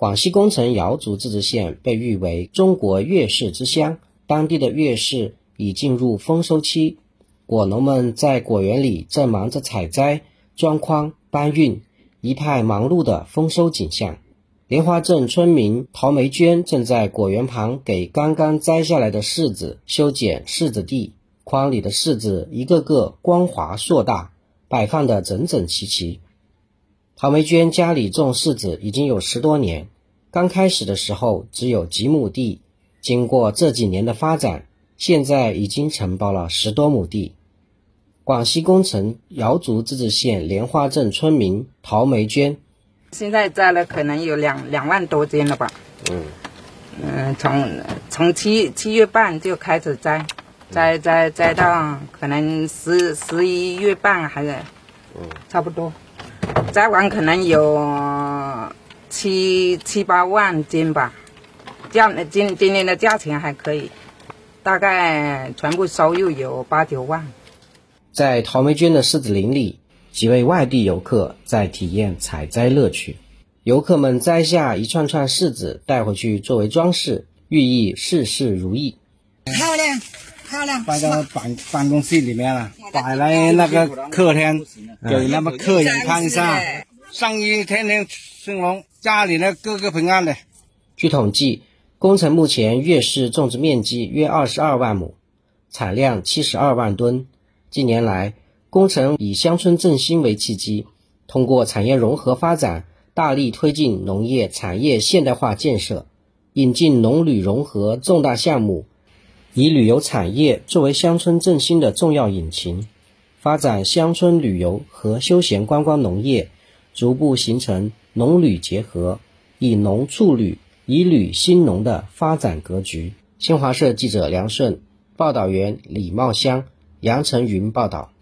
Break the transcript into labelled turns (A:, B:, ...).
A: 广西工程瑶族自治县被誉为中国月柿之乡，当地的月柿已进入丰收期，果农们在果园里正忙着采摘、装筐、搬运，一派忙碌的丰收景象。莲花镇村民陶梅娟正在果园旁给刚刚摘下来的柿子修剪柿子地，筐里的柿子一个个光滑硕大，摆放的整整齐齐。陶梅娟家里种柿子已经有十多年，刚开始的时候只有几亩地，经过这几年的发展，现在已经承包了十多亩地。广西工程瑶族自治县莲花镇村民陶梅娟，
B: 现在摘了可能有两两万多斤了吧？嗯，嗯，从从七七月半就开始摘，摘摘摘到可能十十一月半还是，嗯，差不多。摘完可能有七七八万斤吧，价今今年的价钱还可以，大概全部收入有八九万。
A: 在陶梅娟的柿子林里，几位外地游客在体验采摘乐趣。游客们摘下一串串柿子带回去作为装饰，寓意事事如意。
C: 漂亮。漂亮，
D: 摆到办办公室里面了，摆来那个客厅，给那么客人看一下。生意天天兴隆，家里呢个个平安的。
A: 据统计，工程目前月柿种植面积约二十二万亩，产量七十二万吨。近年来，工程以乡村振兴为契机，通过产业融合发展，大力推进农业产业现代化建设，引进农旅融合重大项目。以旅游产业作为乡村振兴的重要引擎，发展乡村旅游和休闲观光农业，逐步形成农旅结合、以农促旅、以旅兴农的发展格局。新华社记者梁顺，报道员李茂香、杨成云报道。